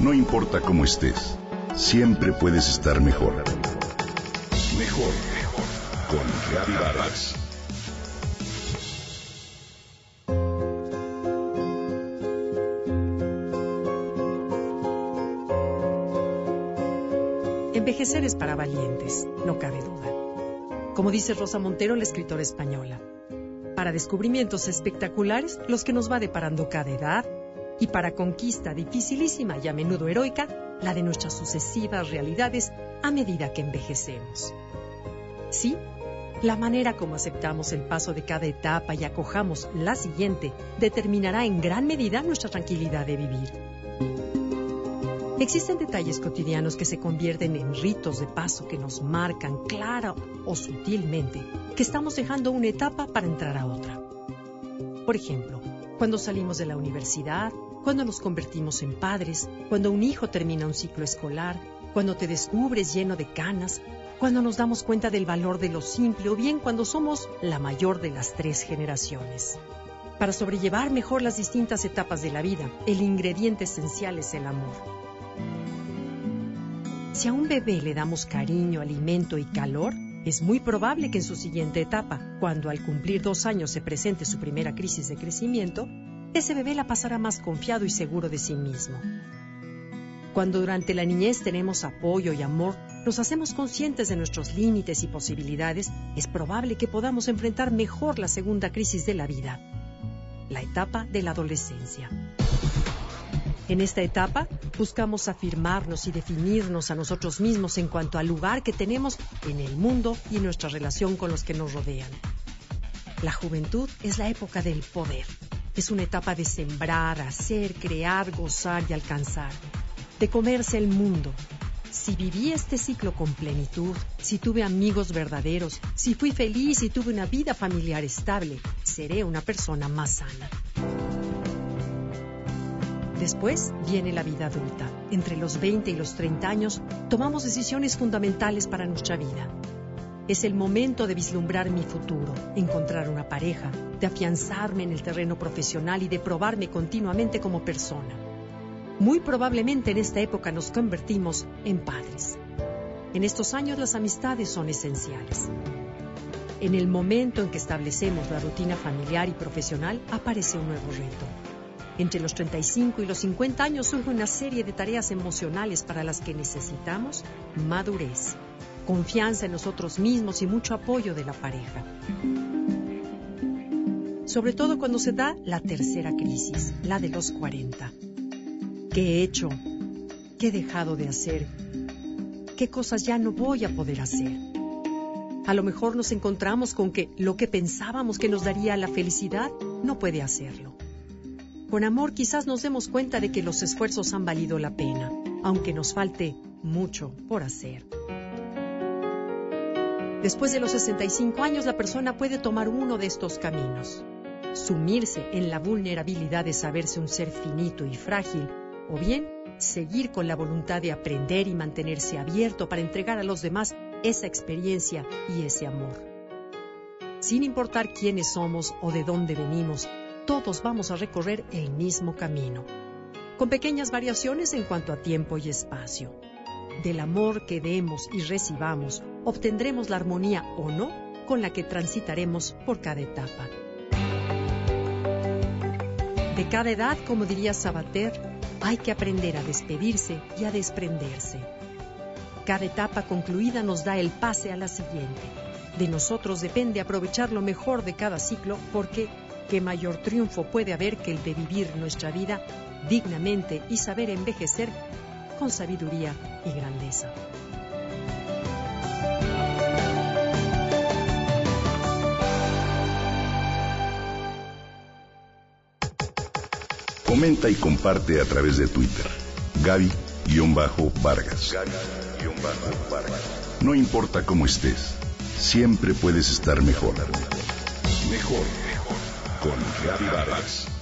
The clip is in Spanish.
No importa cómo estés, siempre puedes estar mejor. Mejor, mejor. Con Vargas. Envejecer es para valientes, no cabe duda. Como dice Rosa Montero, la escritora española. Para descubrimientos espectaculares, los que nos va deparando cada edad, y para conquista dificilísima y a menudo heroica, la de nuestras sucesivas realidades a medida que envejecemos. Sí, la manera como aceptamos el paso de cada etapa y acojamos la siguiente determinará en gran medida nuestra tranquilidad de vivir. Existen detalles cotidianos que se convierten en ritos de paso que nos marcan clara o sutilmente que estamos dejando una etapa para entrar a otra. Por ejemplo, cuando salimos de la universidad, cuando nos convertimos en padres, cuando un hijo termina un ciclo escolar, cuando te descubres lleno de canas, cuando nos damos cuenta del valor de lo simple o bien cuando somos la mayor de las tres generaciones. Para sobrellevar mejor las distintas etapas de la vida, el ingrediente esencial es el amor. Si a un bebé le damos cariño, alimento y calor, es muy probable que en su siguiente etapa, cuando al cumplir dos años se presente su primera crisis de crecimiento, ese bebé la pasará más confiado y seguro de sí mismo. Cuando durante la niñez tenemos apoyo y amor, nos hacemos conscientes de nuestros límites y posibilidades, es probable que podamos enfrentar mejor la segunda crisis de la vida, la etapa de la adolescencia. En esta etapa buscamos afirmarnos y definirnos a nosotros mismos en cuanto al lugar que tenemos en el mundo y nuestra relación con los que nos rodean. La juventud es la época del poder. Es una etapa de sembrar, hacer, crear, gozar y alcanzar. De comerse el mundo. Si viví este ciclo con plenitud, si tuve amigos verdaderos, si fui feliz y tuve una vida familiar estable, seré una persona más sana. Después viene la vida adulta. Entre los 20 y los 30 años tomamos decisiones fundamentales para nuestra vida. Es el momento de vislumbrar mi futuro, encontrar una pareja, de afianzarme en el terreno profesional y de probarme continuamente como persona. Muy probablemente en esta época nos convertimos en padres. En estos años las amistades son esenciales. En el momento en que establecemos la rutina familiar y profesional aparece un nuevo reto entre los 35 y los 50 años surge una serie de tareas emocionales para las que necesitamos madurez, confianza en nosotros mismos y mucho apoyo de la pareja. Sobre todo cuando se da la tercera crisis, la de los 40. ¿Qué he hecho? ¿Qué he dejado de hacer? ¿Qué cosas ya no voy a poder hacer? A lo mejor nos encontramos con que lo que pensábamos que nos daría la felicidad no puede hacerlo. Con amor quizás nos demos cuenta de que los esfuerzos han valido la pena, aunque nos falte mucho por hacer. Después de los 65 años, la persona puede tomar uno de estos caminos. Sumirse en la vulnerabilidad de saberse un ser finito y frágil, o bien seguir con la voluntad de aprender y mantenerse abierto para entregar a los demás esa experiencia y ese amor. Sin importar quiénes somos o de dónde venimos, todos vamos a recorrer el mismo camino, con pequeñas variaciones en cuanto a tiempo y espacio. Del amor que demos y recibamos, obtendremos la armonía o no con la que transitaremos por cada etapa. De cada edad, como diría Sabater, hay que aprender a despedirse y a desprenderse. Cada etapa concluida nos da el pase a la siguiente. De nosotros depende aprovechar lo mejor de cada ciclo porque ¿Qué mayor triunfo puede haber que el de vivir nuestra vida dignamente y saber envejecer con sabiduría y grandeza? Comenta y comparte a través de Twitter. Gaby-Vargas. No importa cómo estés, siempre puedes estar mejor. Mejor con Gaby Vargas.